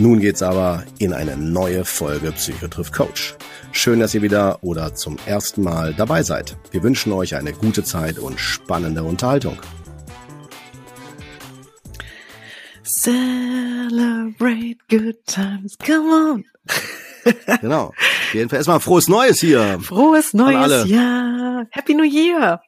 nun geht's aber in eine neue Folge Psychotriff Coach. Schön, dass ihr wieder oder zum ersten Mal dabei seid. Wir wünschen euch eine gute Zeit und spannende Unterhaltung. Celebrate good times, come on. genau. Jedenfalls erstmal frohes Neues hier. Frohes neues Jahr. Happy New Year.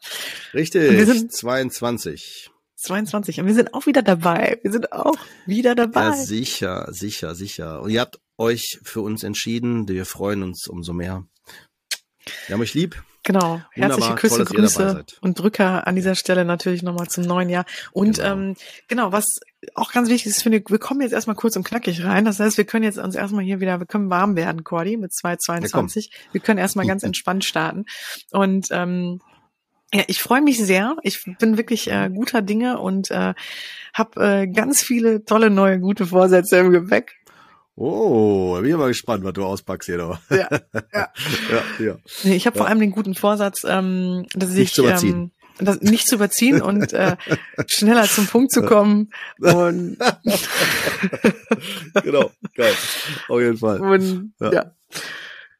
Richtig. wir sind 22. 22. Und wir sind auch wieder dabei. Wir sind auch wieder dabei. Ja, sicher, sicher, sicher. Und ihr habt euch für uns entschieden. Wir freuen uns umso mehr. Wir haben euch lieb. Genau. Herzliche Küsse, toll, Grüße und Drücker an dieser Stelle natürlich nochmal zum neuen Jahr. Und genau. Ähm, genau, was auch ganz wichtig ist, finde ich, wir kommen jetzt erstmal kurz und knackig rein. Das heißt, wir können jetzt uns erstmal hier wieder, wir können warm werden, Cordy, mit 222. Ja, wir können erstmal ganz entspannt starten. Und ähm, ja, ich freue mich sehr. Ich bin wirklich äh, guter Dinge und äh, habe äh, ganz viele tolle neue gute Vorsätze im Gepäck. Oh, bin ich mal gespannt, was du auspackst hier noch. Ja, ja. ja, ja. Nee, ich habe ja. vor allem den guten Vorsatz, ähm, dass nicht ich zu ähm, das nicht zu überziehen und äh, schneller zum Punkt zu kommen. Und genau, geil. Auf jeden Fall. Und, ja. ja.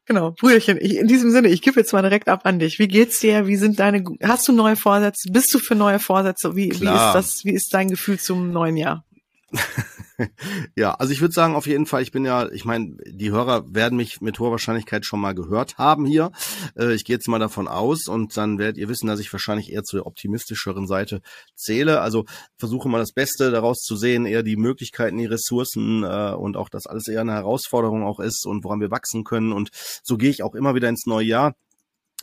Genau, Brüderchen, ich, in diesem Sinne, ich gebe jetzt mal direkt ab an dich. Wie geht's dir? Wie sind deine, hast du neue Vorsätze? Bist du für neue Vorsätze? Wie, wie ist das, wie ist dein Gefühl zum neuen Jahr? ja, also ich würde sagen, auf jeden Fall, ich bin ja, ich meine, die Hörer werden mich mit hoher Wahrscheinlichkeit schon mal gehört haben hier. Äh, ich gehe jetzt mal davon aus und dann werdet ihr wissen, dass ich wahrscheinlich eher zur optimistischeren Seite zähle. Also versuche mal das Beste daraus zu sehen, eher die Möglichkeiten, die Ressourcen äh, und auch, dass alles eher eine Herausforderung auch ist und woran wir wachsen können. Und so gehe ich auch immer wieder ins neue Jahr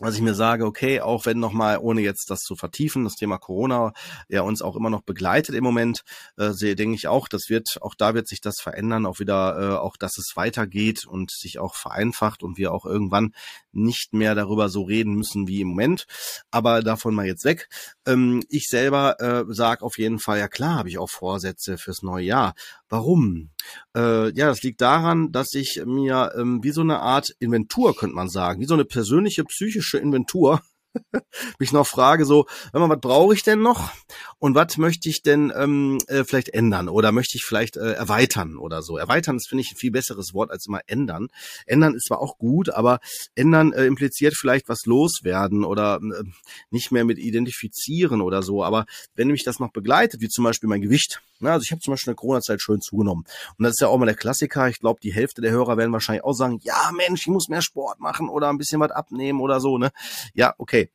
dass ich mir sage, okay, auch wenn nochmal, ohne jetzt das zu vertiefen, das Thema Corona ja uns auch immer noch begleitet im Moment, äh, sehe, denke ich auch, das wird, auch da wird sich das verändern, auch wieder, äh, auch dass es weitergeht und sich auch vereinfacht und wir auch irgendwann nicht mehr darüber so reden müssen wie im Moment. Aber davon mal jetzt weg. Ähm, ich selber äh, sage auf jeden Fall, ja klar, habe ich auch Vorsätze fürs neue Jahr. Warum? Äh, ja, das liegt daran, dass ich mir ähm, wie so eine Art Inventur, könnte man sagen, wie so eine persönliche psychische Inventur mich noch frage, so, mal, was brauche ich denn noch und was möchte ich denn ähm, äh, vielleicht ändern oder möchte ich vielleicht äh, erweitern oder so. Erweitern ist, finde ich, ein viel besseres Wort als immer ändern. Ändern ist zwar auch gut, aber ändern äh, impliziert vielleicht was loswerden oder äh, nicht mehr mit identifizieren oder so. Aber wenn mich das noch begleitet, wie zum Beispiel mein Gewicht, na, ne, also ich habe zum Beispiel in der Corona-Zeit schön zugenommen. Und das ist ja auch mal der Klassiker. Ich glaube, die Hälfte der Hörer werden wahrscheinlich auch sagen, ja Mensch, ich muss mehr Sport machen oder ein bisschen was abnehmen oder so. Ne? Ja, okay.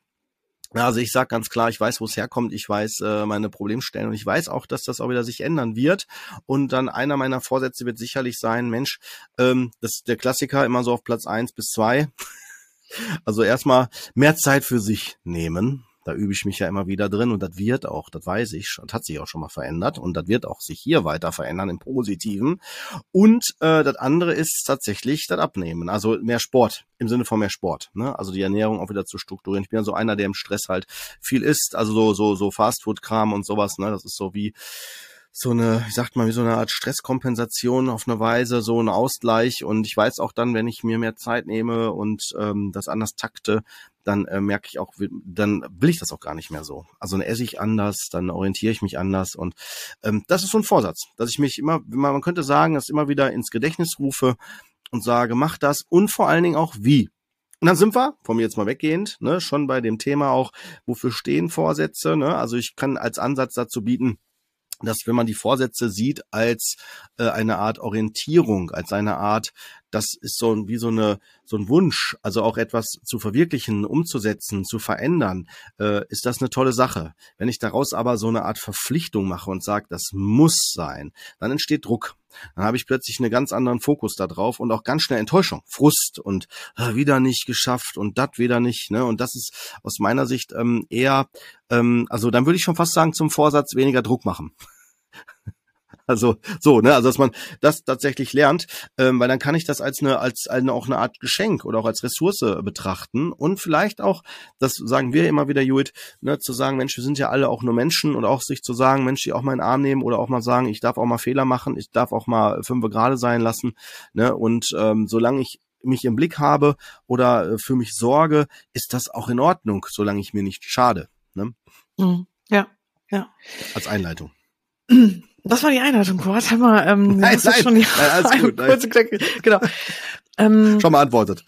Also ich sage ganz klar, ich weiß, wo es herkommt, ich weiß äh, meine Problemstellen und ich weiß auch, dass das auch wieder sich ändern wird. Und dann einer meiner Vorsätze wird sicherlich sein, Mensch, ähm, das ist der Klassiker immer so auf Platz eins bis zwei. Also erstmal mehr Zeit für sich nehmen. Da übe ich mich ja immer wieder drin und das wird auch, das weiß ich, das hat sich auch schon mal verändert und das wird auch sich hier weiter verändern im Positiven. Und äh, das andere ist tatsächlich das Abnehmen, also mehr Sport im Sinne von mehr Sport. Ne? Also die Ernährung auch wieder zu strukturieren. Ich bin ja so einer, der im Stress halt viel isst, also so so so Fastfood-Kram und sowas. Ne? Das ist so wie so eine, ich sag mal, wie so eine Art Stresskompensation auf eine Weise, so ein Ausgleich. Und ich weiß auch dann, wenn ich mir mehr Zeit nehme und ähm, das anders takte, dann äh, merke ich auch, dann will ich das auch gar nicht mehr so. Also dann esse ich anders, dann orientiere ich mich anders und ähm, das ist so ein Vorsatz, dass ich mich immer, man könnte sagen, das immer wieder ins Gedächtnis rufe und sage, mach das und vor allen Dingen auch wie. Und dann sind wir, von mir jetzt mal weggehend, ne, schon bei dem Thema auch, wofür stehen Vorsätze. Ne? Also ich kann als Ansatz dazu bieten, dass wenn man die Vorsätze sieht als äh, eine Art Orientierung, als eine Art, das ist so wie so eine so ein Wunsch, also auch etwas zu verwirklichen, umzusetzen, zu verändern, äh, ist das eine tolle Sache. Wenn ich daraus aber so eine Art Verpflichtung mache und sage, das muss sein, dann entsteht Druck. Dann habe ich plötzlich einen ganz anderen Fokus da drauf und auch ganz schnell Enttäuschung, Frust und äh, wieder nicht geschafft und das wieder nicht. Ne? Und das ist aus meiner Sicht ähm, eher, ähm, also dann würde ich schon fast sagen, zum Vorsatz weniger Druck machen. Also so, ne, also dass man das tatsächlich lernt, ähm, weil dann kann ich das als eine als eine auch eine Art Geschenk oder auch als Ressource betrachten und vielleicht auch, das sagen wir immer wieder, Judith, ne, zu sagen, Mensch, wir sind ja alle auch nur Menschen und auch sich zu sagen, Mensch, die auch mal in den Arm nehmen oder auch mal sagen, ich darf auch mal Fehler machen, ich darf auch mal fünf gerade sein lassen, ne, und ähm, solange ich mich im Blick habe oder äh, für mich sorge, ist das auch in Ordnung, solange ich mir nicht schade. Ne? Mhm. Ja, ja. Als Einleitung. Das war die Einleitung, Kurt. Haben wir, ähm, nein, nein, schon die nein, alles gut, Knöcke, genau. Ähm, schon beantwortet.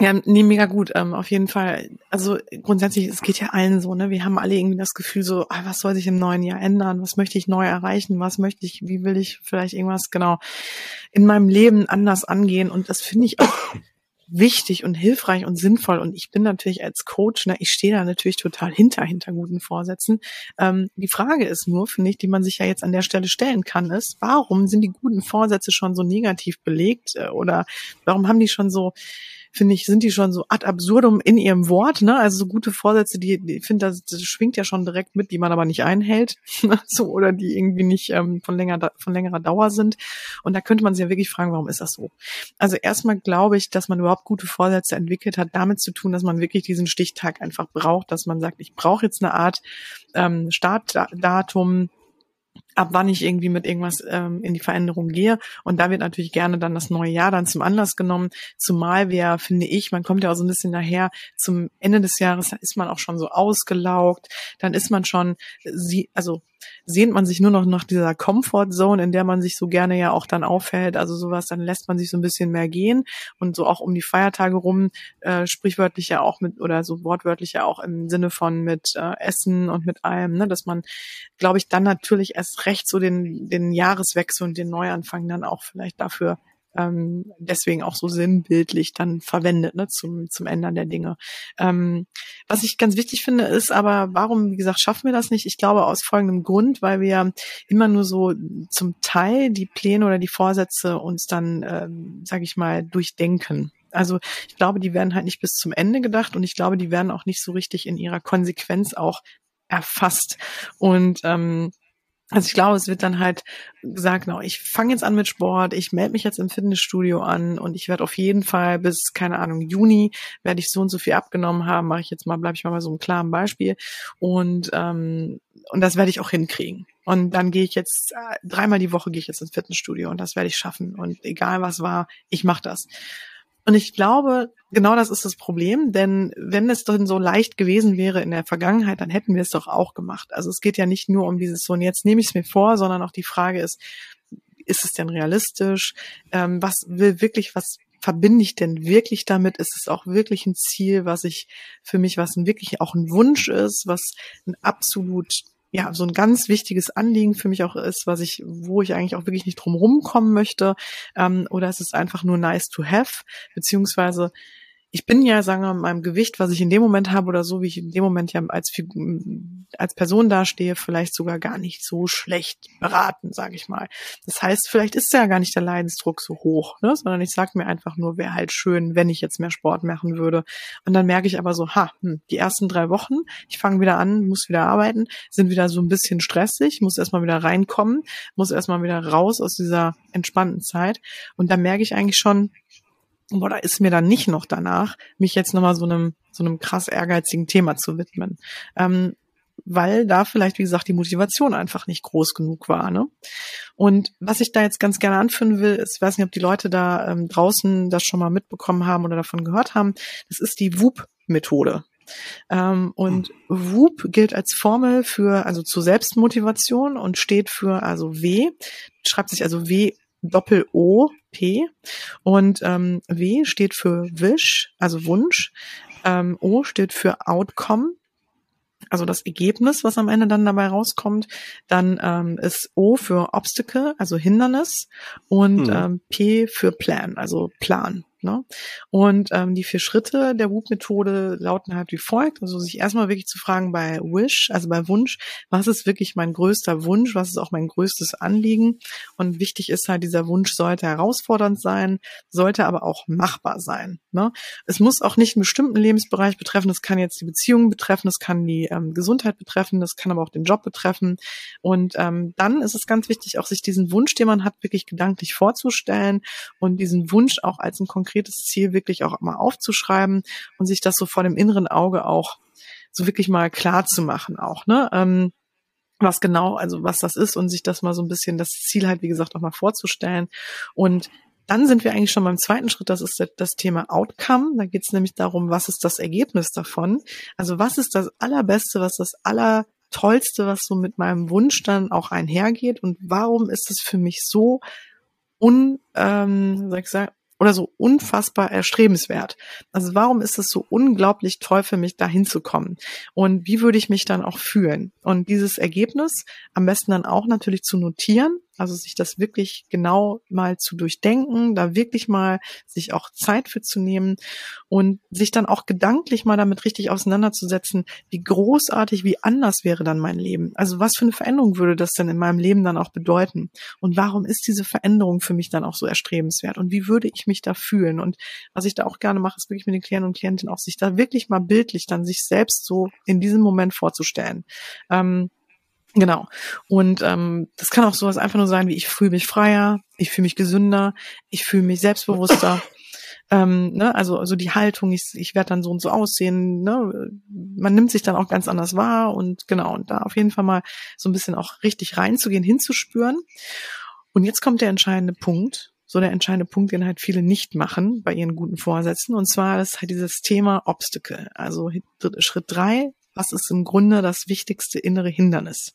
Ja, nee, mega gut, ähm, auf jeden Fall. Also grundsätzlich, es geht ja allen so, ne? Wir haben alle irgendwie das Gefühl so, ah, was soll sich im neuen Jahr ändern? Was möchte ich neu erreichen? Was möchte ich, wie will ich vielleicht irgendwas genau in meinem Leben anders angehen? Und das finde ich auch wichtig und hilfreich und sinnvoll. Und ich bin natürlich als Coach, ne, ich stehe da natürlich total hinter, hinter guten Vorsätzen. Ähm, die Frage ist nur, finde ich, die man sich ja jetzt an der Stelle stellen kann, ist, warum sind die guten Vorsätze schon so negativ belegt? Äh, oder warum haben die schon so finde ich, sind die schon so ad absurdum in ihrem Wort, ne? Also so gute Vorsätze, die, die finde, das, das schwingt ja schon direkt mit, die man aber nicht einhält, so oder die irgendwie nicht ähm, von länger von längerer Dauer sind. Und da könnte man sich ja wirklich fragen, warum ist das so? Also erstmal glaube ich, dass man überhaupt gute Vorsätze entwickelt hat, damit zu tun, dass man wirklich diesen Stichtag einfach braucht, dass man sagt, ich brauche jetzt eine Art ähm, Startdatum, ab wann ich irgendwie mit irgendwas ähm, in die Veränderung gehe. Und da wird natürlich gerne dann das neue Jahr dann zum Anlass genommen. Zumal wir, finde ich, man kommt ja auch so ein bisschen daher, zum Ende des Jahres, ist man auch schon so ausgelaugt, dann ist man schon, sie, also sehnt man sich nur noch nach dieser Comfort Zone, in der man sich so gerne ja auch dann aufhält. Also sowas, dann lässt man sich so ein bisschen mehr gehen und so auch um die Feiertage rum, äh, sprichwörtlich ja auch mit oder so wortwörtlich ja auch im Sinne von mit äh, Essen und mit allem, ne, dass man, glaube ich, dann natürlich erst recht so den, den Jahreswechsel und den Neuanfang dann auch vielleicht dafür ähm, deswegen auch so sinnbildlich dann verwendet, ne, zum, zum Ändern der Dinge. Ähm, was ich ganz wichtig finde, ist aber, warum, wie gesagt, schaffen wir das nicht? Ich glaube aus folgendem Grund, weil wir immer nur so zum Teil die Pläne oder die Vorsätze uns dann, ähm, sage ich mal, durchdenken. Also ich glaube, die werden halt nicht bis zum Ende gedacht und ich glaube, die werden auch nicht so richtig in ihrer Konsequenz auch erfasst. Und ähm, also ich glaube, es wird dann halt gesagt, no, ich fange jetzt an mit Sport, ich melde mich jetzt im Fitnessstudio an und ich werde auf jeden Fall bis, keine Ahnung, Juni werde ich so und so viel abgenommen haben, mache ich jetzt mal, bleibe ich mal bei so einem klaren Beispiel. Und, ähm, und das werde ich auch hinkriegen. Und dann gehe ich jetzt, äh, dreimal die Woche gehe ich jetzt ins Fitnessstudio und das werde ich schaffen. Und egal was war, ich mache das. Und ich glaube, genau das ist das Problem, denn wenn es denn so leicht gewesen wäre in der Vergangenheit, dann hätten wir es doch auch gemacht. Also es geht ja nicht nur um dieses so, und jetzt nehme ich es mir vor, sondern auch die Frage ist, ist es denn realistisch? Ähm, was will wirklich, was verbinde ich denn wirklich damit? Ist es auch wirklich ein Ziel, was ich für mich, was wirklich auch ein Wunsch ist, was ein absolut ja, so ein ganz wichtiges Anliegen für mich auch ist, was ich, wo ich eigentlich auch wirklich nicht drum rumkommen möchte, ähm, oder ist es einfach nur nice to have, beziehungsweise ich bin ja, sagen wir mal, meinem Gewicht, was ich in dem Moment habe oder so, wie ich in dem Moment ja als, als Person dastehe, vielleicht sogar gar nicht so schlecht beraten, sage ich mal. Das heißt, vielleicht ist ja gar nicht der Leidensdruck so hoch, ne? sondern ich sage mir einfach nur, wäre halt schön, wenn ich jetzt mehr Sport machen würde. Und dann merke ich aber so, ha, hm, die ersten drei Wochen, ich fange wieder an, muss wieder arbeiten, sind wieder so ein bisschen stressig, muss erstmal wieder reinkommen, muss erstmal wieder raus aus dieser entspannten Zeit. Und dann merke ich eigentlich schon, da ist mir dann nicht noch danach, mich jetzt nochmal so einem, so einem krass ehrgeizigen Thema zu widmen. Ähm, weil da vielleicht, wie gesagt, die Motivation einfach nicht groß genug war. Ne? Und was ich da jetzt ganz gerne anführen will, ist, ich weiß nicht, ob die Leute da ähm, draußen das schon mal mitbekommen haben oder davon gehört haben, das ist die WUP-Methode. Ähm, und WUP gilt als Formel für, also zur Selbstmotivation und steht für, also W, schreibt sich also W Doppel O P und ähm, W steht für Wish, also Wunsch. Ähm, o steht für Outcome, also das Ergebnis, was am Ende dann dabei rauskommt. Dann ähm, ist O für Obstacle, also Hindernis und hm. ähm, P für Plan, also Plan. Ne? Und ähm, die vier Schritte der WOOP-Methode lauten halt wie folgt. Also sich erstmal wirklich zu fragen bei Wish, also bei Wunsch, was ist wirklich mein größter Wunsch, was ist auch mein größtes Anliegen. Und wichtig ist halt, dieser Wunsch sollte herausfordernd sein, sollte aber auch machbar sein. Ne? Es muss auch nicht einen bestimmten Lebensbereich betreffen, das kann jetzt die Beziehung betreffen, das kann die ähm, Gesundheit betreffen, das kann aber auch den Job betreffen. Und ähm, dann ist es ganz wichtig, auch sich diesen Wunsch, den man hat, wirklich gedanklich vorzustellen und diesen Wunsch auch als ein konkretes Ziel wirklich auch mal aufzuschreiben und sich das so vor dem inneren Auge auch so wirklich mal klar zu machen auch, ne? Ähm, was genau, also was das ist und sich das mal so ein bisschen das Ziel halt, wie gesagt, auch mal vorzustellen. Und dann sind wir eigentlich schon beim zweiten Schritt, das ist das Thema Outcome. Da geht es nämlich darum, was ist das Ergebnis davon? Also was ist das Allerbeste, was das Allertollste, was so mit meinem Wunsch dann auch einhergeht und warum ist es für mich so un, ähm, sag ich sagen, oder so unfassbar erstrebenswert. Also warum ist es so unglaublich toll für mich, da hinzukommen? Und wie würde ich mich dann auch fühlen? Und dieses Ergebnis am besten dann auch natürlich zu notieren also sich das wirklich genau mal zu durchdenken, da wirklich mal sich auch Zeit für zu nehmen und sich dann auch gedanklich mal damit richtig auseinanderzusetzen, wie großartig, wie anders wäre dann mein Leben. Also was für eine Veränderung würde das denn in meinem Leben dann auch bedeuten? Und warum ist diese Veränderung für mich dann auch so erstrebenswert? Und wie würde ich mich da fühlen? Und was ich da auch gerne mache, ist wirklich mit den Klienten und Klientinnen auch sich da wirklich mal bildlich dann sich selbst so in diesem Moment vorzustellen. Ähm, Genau. Und ähm, das kann auch sowas einfach nur sein, wie ich fühle mich freier, ich fühle mich gesünder, ich fühle mich selbstbewusster. ähm, ne? Also also die Haltung, ich, ich werde dann so und so aussehen. Ne? Man nimmt sich dann auch ganz anders wahr und genau und da auf jeden Fall mal so ein bisschen auch richtig reinzugehen, hinzuspüren. Und jetzt kommt der entscheidende Punkt, so der entscheidende Punkt, den halt viele nicht machen bei ihren guten Vorsätzen. Und zwar ist halt dieses Thema Obstacle. Also Schritt drei was ist im Grunde das wichtigste innere Hindernis?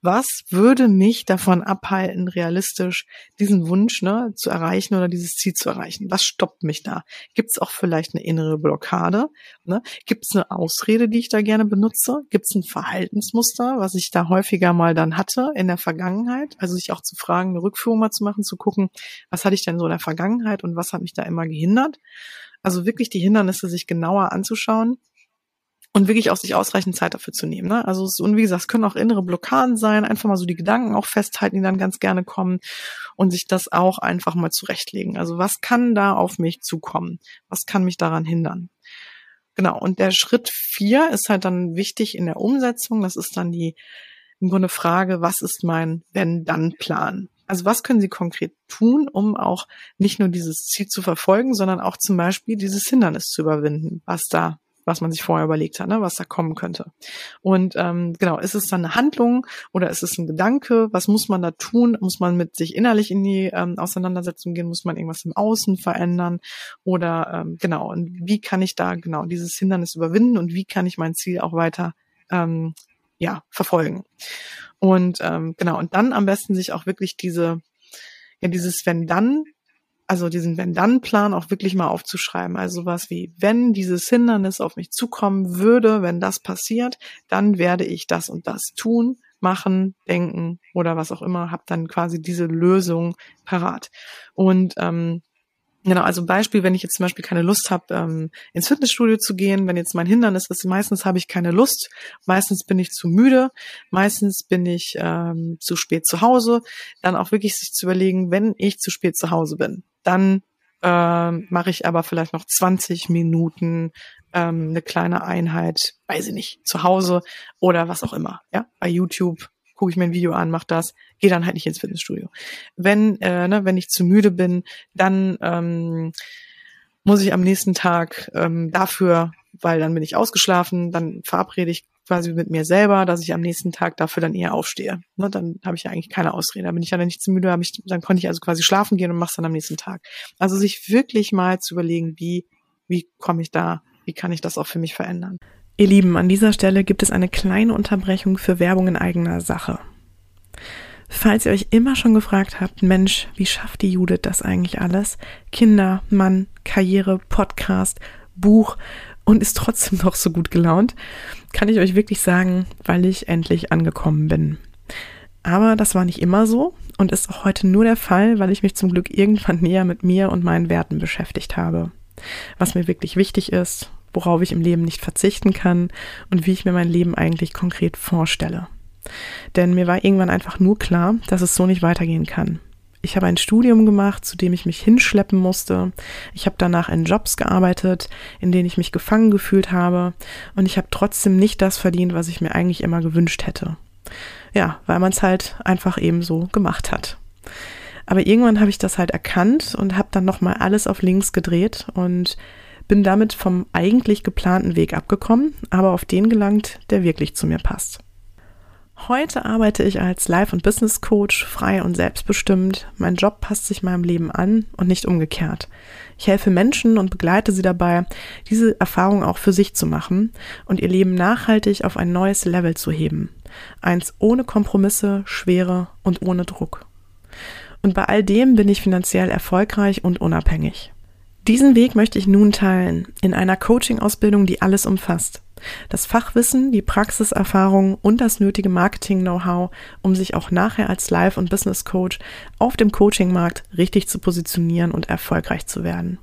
Was würde mich davon abhalten, realistisch diesen Wunsch ne, zu erreichen oder dieses Ziel zu erreichen? Was stoppt mich da? Gibt es auch vielleicht eine innere Blockade? Ne? Gibt es eine Ausrede, die ich da gerne benutze? Gibt es ein Verhaltensmuster, was ich da häufiger mal dann hatte in der Vergangenheit? Also sich auch zu fragen, eine Rückführung mal zu machen, zu gucken, was hatte ich denn so in der Vergangenheit und was hat mich da immer gehindert? Also wirklich die Hindernisse sich genauer anzuschauen und wirklich auch sich ausreichend Zeit dafür zu nehmen. Ne? Also es, und wie gesagt, es können auch innere Blockaden sein, einfach mal so die Gedanken auch festhalten, die dann ganz gerne kommen und sich das auch einfach mal zurechtlegen. Also was kann da auf mich zukommen? Was kann mich daran hindern? Genau. Und der Schritt vier ist halt dann wichtig in der Umsetzung. Das ist dann die im Grunde Frage, was ist mein Wenn-Dann-Plan? Also was können Sie konkret tun, um auch nicht nur dieses Ziel zu verfolgen, sondern auch zum Beispiel dieses Hindernis zu überwinden, was da was man sich vorher überlegt hat, ne, was da kommen könnte. Und ähm, genau, ist es dann eine Handlung oder ist es ein Gedanke? Was muss man da tun? Muss man mit sich innerlich in die ähm, Auseinandersetzung gehen? Muss man irgendwas im Außen verändern? Oder ähm, genau, und wie kann ich da genau dieses Hindernis überwinden und wie kann ich mein Ziel auch weiter ähm, ja, verfolgen? Und ähm, genau, und dann am besten sich auch wirklich diese, ja, dieses Wenn-Dann also diesen Wenn-Dann-Plan auch wirklich mal aufzuschreiben. Also was wie, wenn dieses Hindernis auf mich zukommen würde, wenn das passiert, dann werde ich das und das tun, machen, denken oder was auch immer, habe dann quasi diese Lösung parat. Und ähm, Genau, also Beispiel, wenn ich jetzt zum Beispiel keine Lust habe, ähm, ins Fitnessstudio zu gehen, wenn jetzt mein Hindernis ist, meistens habe ich keine Lust, meistens bin ich zu müde, meistens bin ich ähm, zu spät zu Hause, dann auch wirklich sich zu überlegen, wenn ich zu spät zu Hause bin, dann ähm, mache ich aber vielleicht noch 20 Minuten ähm, eine kleine Einheit, weiß ich nicht, zu Hause oder was auch immer, ja, bei YouTube gucke ich mir ein Video an, mach das, gehe dann halt nicht ins Fitnessstudio. Wenn, äh, ne, wenn ich zu müde bin, dann ähm, muss ich am nächsten Tag ähm, dafür, weil dann bin ich ausgeschlafen, dann verabrede ich quasi mit mir selber, dass ich am nächsten Tag dafür dann eher aufstehe. Ne, dann habe ich ja eigentlich keine Ausrede. Da bin ich ja dann nicht zu müde, ich, dann konnte ich also quasi schlafen gehen und mache es dann am nächsten Tag. Also sich wirklich mal zu überlegen, wie, wie komme ich da, wie kann ich das auch für mich verändern. Ihr Lieben, an dieser Stelle gibt es eine kleine Unterbrechung für Werbung in eigener Sache. Falls ihr euch immer schon gefragt habt, Mensch, wie schafft die Judith das eigentlich alles? Kinder, Mann, Karriere, Podcast, Buch und ist trotzdem noch so gut gelaunt, kann ich euch wirklich sagen, weil ich endlich angekommen bin. Aber das war nicht immer so und ist auch heute nur der Fall, weil ich mich zum Glück irgendwann näher mit mir und meinen Werten beschäftigt habe. Was mir wirklich wichtig ist, worauf ich im Leben nicht verzichten kann und wie ich mir mein Leben eigentlich konkret vorstelle. Denn mir war irgendwann einfach nur klar, dass es so nicht weitergehen kann. Ich habe ein Studium gemacht, zu dem ich mich hinschleppen musste. Ich habe danach in Jobs gearbeitet, in denen ich mich gefangen gefühlt habe. Und ich habe trotzdem nicht das verdient, was ich mir eigentlich immer gewünscht hätte. Ja, weil man es halt einfach eben so gemacht hat. Aber irgendwann habe ich das halt erkannt und habe dann nochmal alles auf links gedreht und bin damit vom eigentlich geplanten Weg abgekommen, aber auf den gelangt, der wirklich zu mir passt. Heute arbeite ich als Life- und Business Coach, frei und selbstbestimmt. Mein Job passt sich meinem Leben an und nicht umgekehrt. Ich helfe Menschen und begleite sie dabei, diese Erfahrung auch für sich zu machen und ihr Leben nachhaltig auf ein neues Level zu heben. Eins ohne Kompromisse, Schwere und ohne Druck. Und bei all dem bin ich finanziell erfolgreich und unabhängig. Diesen Weg möchte ich nun teilen in einer Coaching-Ausbildung, die alles umfasst. Das Fachwissen, die Praxiserfahrung und das nötige Marketing-Know-how, um sich auch nachher als Life- und Business-Coach auf dem Coaching-Markt richtig zu positionieren und erfolgreich zu werden.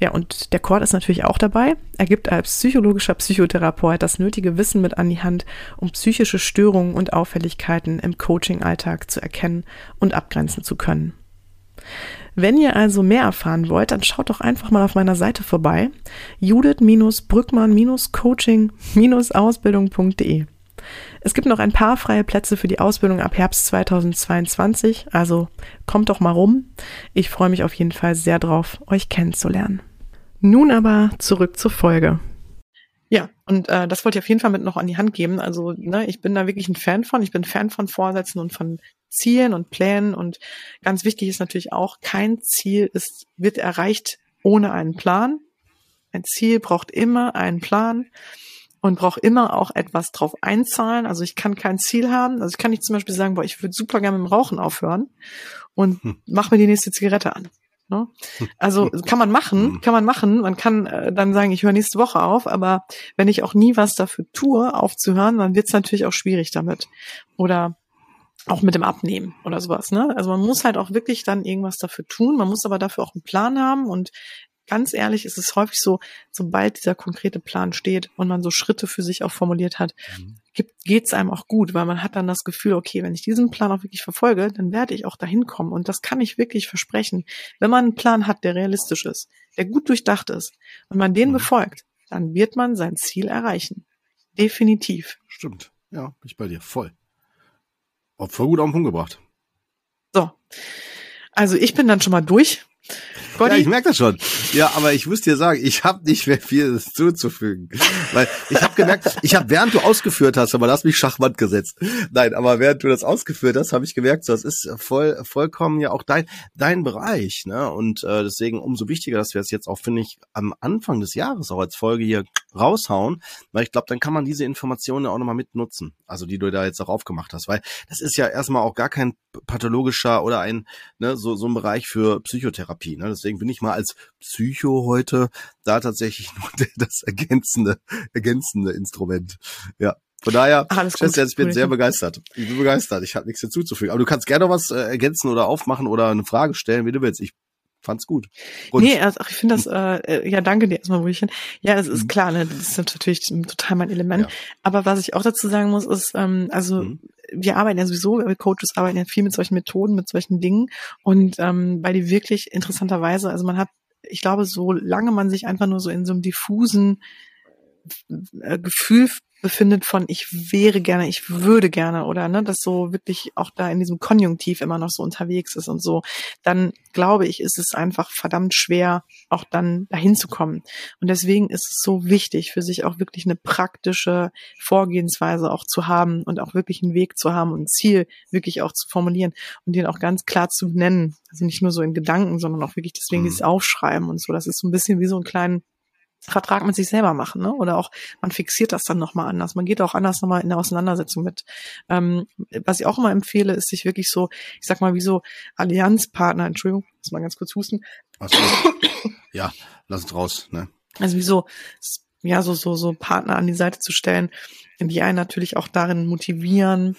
Ja, und der Cord ist natürlich auch dabei. Er gibt als psychologischer Psychotherapeut das nötige Wissen mit an die Hand, um psychische Störungen und Auffälligkeiten im Coaching-Alltag zu erkennen und abgrenzen zu können. Wenn ihr also mehr erfahren wollt, dann schaut doch einfach mal auf meiner Seite vorbei. judith-brückmann-coaching-ausbildung.de. Es gibt noch ein paar freie Plätze für die Ausbildung ab Herbst 2022, also kommt doch mal rum. Ich freue mich auf jeden Fall sehr drauf, euch kennenzulernen. Nun aber zurück zur Folge. Ja, und äh, das wollte ich auf jeden Fall mit noch an die Hand geben. Also, ne, ich bin da wirklich ein Fan von. Ich bin Fan von Vorsätzen und von Zielen und Plänen. Und ganz wichtig ist natürlich auch, kein Ziel ist, wird erreicht ohne einen Plan. Ein Ziel braucht immer einen Plan und braucht immer auch etwas drauf einzahlen. Also ich kann kein Ziel haben. Also ich kann nicht zum Beispiel sagen, boah, ich würde super gerne mit dem Rauchen aufhören und hm. mach mir die nächste Zigarette an. Ne? Also kann man machen, hm. kann man machen. Man kann äh, dann sagen, ich höre nächste Woche auf, aber wenn ich auch nie was dafür tue, aufzuhören, dann wird es natürlich auch schwierig damit. Oder auch mit dem Abnehmen oder sowas. Ne? Also man muss halt auch wirklich dann irgendwas dafür tun. Man muss aber dafür auch einen Plan haben. Und ganz ehrlich ist es häufig so, sobald dieser konkrete Plan steht und man so Schritte für sich auch formuliert hat, mhm. Geht es einem auch gut, weil man hat dann das Gefühl, okay, wenn ich diesen Plan auch wirklich verfolge, dann werde ich auch dahin kommen. Und das kann ich wirklich versprechen. Wenn man einen Plan hat, der realistisch ist, der gut durchdacht ist und man den mhm. befolgt, dann wird man sein Ziel erreichen. Definitiv. Stimmt. Ja, bin ich bei dir. Voll. Auch voll gut auf den Punkt gebracht. So. Also ich bin dann schon mal durch. Ja, ich merke das schon. Ja, aber ich muss dir sagen, ich habe nicht mehr viel zuzufügen. Weil ich habe gemerkt, ich habe, während du ausgeführt hast, aber lass mich Schachmatt gesetzt. Nein, aber während du das ausgeführt hast, habe ich gemerkt, so, das ist voll, vollkommen ja auch dein, dein Bereich. Ne? Und äh, deswegen umso wichtiger, dass wir es jetzt auch, finde ich, am Anfang des Jahres auch als Folge hier raushauen. Weil ich glaube, dann kann man diese Informationen auch nochmal mitnutzen. Also die du da jetzt auch aufgemacht hast. Weil das ist ja erstmal auch gar kein pathologischer oder ein, ne, so, so ein Bereich für Psychotherapie. Ne? Deswegen bin ich mal als Psycho heute da tatsächlich nur das ergänzende, ergänzende Instrument. Ja. Von daher, Alles gut, ich bin sehr begeistert. Ich bin begeistert. Ich habe nichts hinzuzufügen. Aber du kannst gerne was äh, ergänzen oder aufmachen oder eine Frage stellen, wie du willst. Ich fand's gut. Und nee, also ich finde das, äh, äh, ja, danke dir erstmal, Brüchen. Ja, es ist mhm. klar, ne, das ist natürlich total mein Element. Ja. Aber was ich auch dazu sagen muss, ist, ähm, also mhm wir arbeiten ja sowieso, wir Coaches arbeiten ja viel mit solchen Methoden, mit solchen Dingen und ähm, weil die wirklich interessanterweise, also man hat, ich glaube, solange man sich einfach nur so in so einem diffusen äh, Gefühl befindet von ich wäre gerne, ich würde gerne oder ne, das so wirklich auch da in diesem Konjunktiv immer noch so unterwegs ist und so, dann glaube ich, ist es einfach verdammt schwer, auch dann dahin zu kommen. Und deswegen ist es so wichtig, für sich auch wirklich eine praktische Vorgehensweise auch zu haben und auch wirklich einen Weg zu haben und ein Ziel wirklich auch zu formulieren und den auch ganz klar zu nennen. Also nicht nur so in Gedanken, sondern auch wirklich deswegen mhm. dieses Aufschreiben und so. Das ist so ein bisschen wie so ein kleinen Vertrag mit sich selber machen, ne? Oder auch man fixiert das dann nochmal anders. Man geht auch anders nochmal in der Auseinandersetzung mit. Ähm, was ich auch immer empfehle, ist sich wirklich so, ich sag mal, wie so Allianzpartner, Entschuldigung, muss mal ganz kurz husten. Also, ja, lass es raus, ne? Also wie so, ja, so, so, so Partner an die Seite zu stellen, die einen natürlich auch darin motivieren,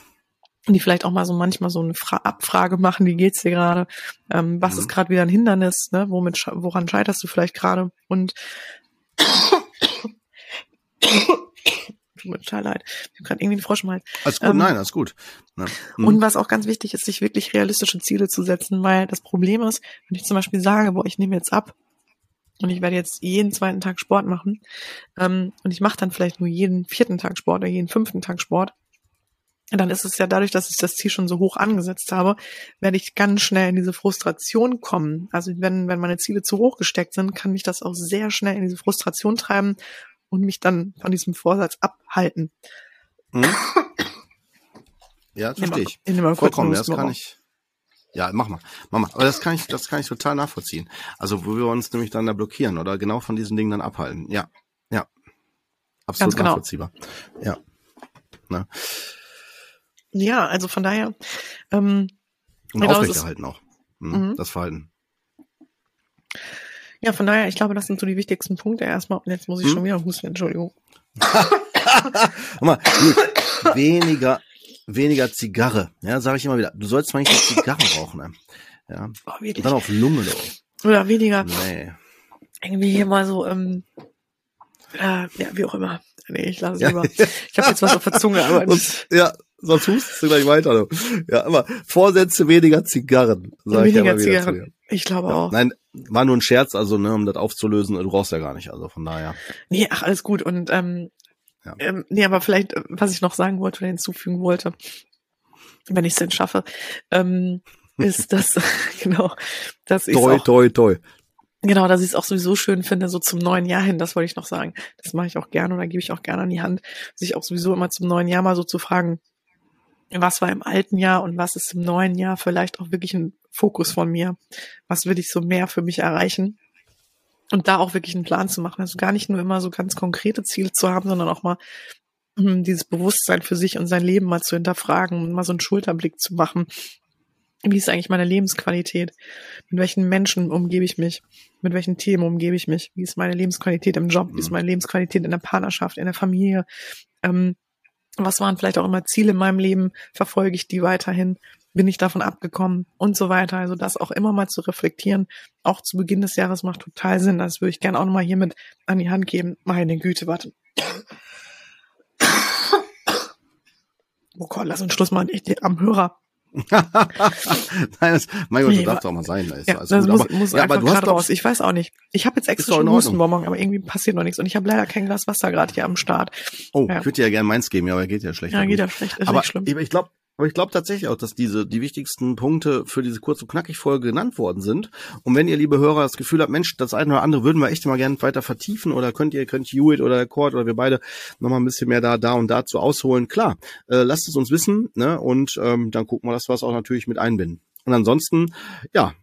die vielleicht auch mal so manchmal so eine Fra Abfrage machen, wie geht's dir gerade, ähm, was mhm. ist gerade wieder ein Hindernis, ne? Womit, woran scheiterst du vielleicht gerade? Und Tut mir total leid. Ich habe gerade irgendwie einen Frosch im Hals. Alles gut, ähm, nein, alles gut. Ja. Mhm. Und was auch ganz wichtig ist, sich wirklich realistische Ziele zu setzen, weil das Problem ist, wenn ich zum Beispiel sage, boah, ich nehme jetzt ab und ich werde jetzt jeden zweiten Tag Sport machen ähm, und ich mache dann vielleicht nur jeden vierten Tag Sport oder jeden fünften Tag Sport, dann ist es ja dadurch, dass ich das Ziel schon so hoch angesetzt habe, werde ich ganz schnell in diese Frustration kommen. Also wenn, wenn meine Ziele zu hoch gesteckt sind, kann mich das auch sehr schnell in diese Frustration treiben und mich dann von diesem Vorsatz abhalten. Hm? Ja, das verstehe ich. In dem Vollkommen, das kann ich. Ja, mach mal, mach mal. Aber das kann ich, das kann ich total nachvollziehen. Also, wo wir uns nämlich dann da blockieren oder genau von diesen Dingen dann abhalten. Ja, ja. Absolut genau. nachvollziehbar. Ja. Na. Ja, also von daher. Ähm, Und genau, aufrechterhalten auch. Mhm, mhm. Das Verhalten. Ja, von daher, ich glaube, das sind so die wichtigsten Punkte erstmal. Und jetzt muss ich hm? schon wieder husten, Entschuldigung. Mal, weniger, weniger Zigarre. Ja, sage ich immer wieder. Du sollst mal nicht Zigarre rauchen. Ne? Ja. Oh, Und dann auf Lunge. Doch. Oder weniger. Nee. Irgendwie hier mal so, ähm, äh, ja, wie auch immer. Nee, ich lasse es ja. lieber. Ich habe jetzt was auf der Zunge, aber. Und, ja, sonst hustest du gleich weiter. Ja, immer Vorsätze weniger Zigarren. Sag weniger ich Zigarren. Ich glaube ja, auch. Nein, war nur ein Scherz, also ne, um das aufzulösen, du brauchst ja gar nicht, also von daher. Nee, ach, alles gut. Und ähm, ja. ähm, nee, aber vielleicht, was ich noch sagen wollte oder hinzufügen wollte, wenn ich es denn schaffe, ähm, ist das, genau, dass ich toi, toi, toi. Genau, dass ich es auch sowieso schön finde, so zum neuen Jahr hin, das wollte ich noch sagen. Das mache ich auch gerne oder gebe ich auch gerne an die Hand, sich auch sowieso immer zum neuen Jahr mal so zu fragen, was war im alten Jahr und was ist im neuen Jahr vielleicht auch wirklich ein Fokus von mir. Was will ich so mehr für mich erreichen? Und da auch wirklich einen Plan zu machen. Also gar nicht nur immer so ganz konkrete Ziele zu haben, sondern auch mal hm, dieses Bewusstsein für sich und sein Leben mal zu hinterfragen und mal so einen Schulterblick zu machen. Wie ist eigentlich meine Lebensqualität? Mit welchen Menschen umgebe ich mich? Mit welchen Themen umgebe ich mich? Wie ist meine Lebensqualität im Job? Wie ist mhm. meine Lebensqualität in der Partnerschaft, in der Familie? Ähm, was waren vielleicht auch immer Ziele in meinem Leben? Verfolge ich die weiterhin? Bin ich davon abgekommen? Und so weiter. Also das auch immer mal zu reflektieren, auch zu Beginn des Jahres macht total Sinn. Das würde ich gerne auch nochmal hiermit an die Hand geben. Meine Güte, warte. Oh Gott, lass uns Schluss machen. Ich, am Hörer. Nein, das, mein Gott, nee, das darf doch mal sein. Da ist ja, das muss, aber, muss ja, einfach gerade raus. Ich weiß auch nicht. Ich habe jetzt extra schon Hustenbonbon, aber irgendwie passiert noch nichts. Und ich habe leider kein Glas Wasser gerade hier am Start. Oh, ja. ich würde dir ja gerne meins geben, ja, aber geht ja schlecht. Ja, geht ja schlecht. Ist aber nicht schlimm. Ich glaube, aber ich glaube tatsächlich auch, dass diese die wichtigsten Punkte für diese kurz und knackig Folge genannt worden sind. Und wenn ihr, liebe Hörer, das Gefühl habt, Mensch, das eine oder andere würden wir echt mal gerne weiter vertiefen oder könnt ihr, könnt Hewitt oder der Court oder wir beide nochmal ein bisschen mehr da, da und dazu ausholen, klar, äh, lasst es uns wissen, ne? Und ähm, dann gucken wir, dass wir es auch natürlich mit einbinden. Und ansonsten, ja,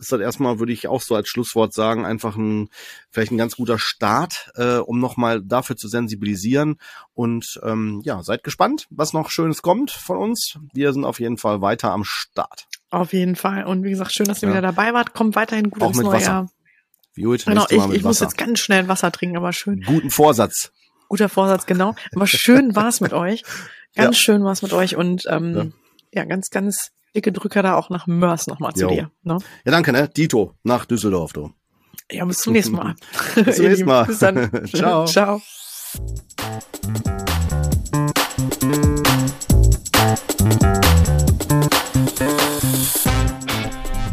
ist das erstmal, würde ich auch so als Schlusswort sagen, einfach ein, vielleicht ein ganz guter Start, äh, um nochmal dafür zu sensibilisieren. Und ähm, ja, seid gespannt, was noch Schönes kommt von uns. Wir sind auf jeden Fall weiter am Start. Auf jeden Fall. Und wie gesagt, schön, dass ihr ja. wieder dabei wart. Kommt weiterhin gut auch ins mit neue Wasser. Jahr. Gut, genau, ich, ich muss jetzt ganz schnell Wasser trinken, aber schön. Guten Vorsatz. Guter Vorsatz, genau. Aber schön war's mit euch. Ganz ja. schön war's mit euch und ähm, ja. ja, ganz, ganz dicke Drücker da auch nach Mörs nochmal zu dir. Ne? Ja, danke, ne? Dito, nach Düsseldorf, du. Ja, bis zum nächsten Mal. bis zum nächsten Mal. Bis dann. Ciao. Ciao.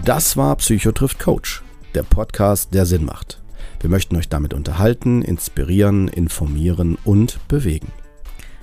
Das war Psychotrift Coach, der Podcast, der Sinn macht. Wir möchten euch damit unterhalten, inspirieren, informieren und bewegen.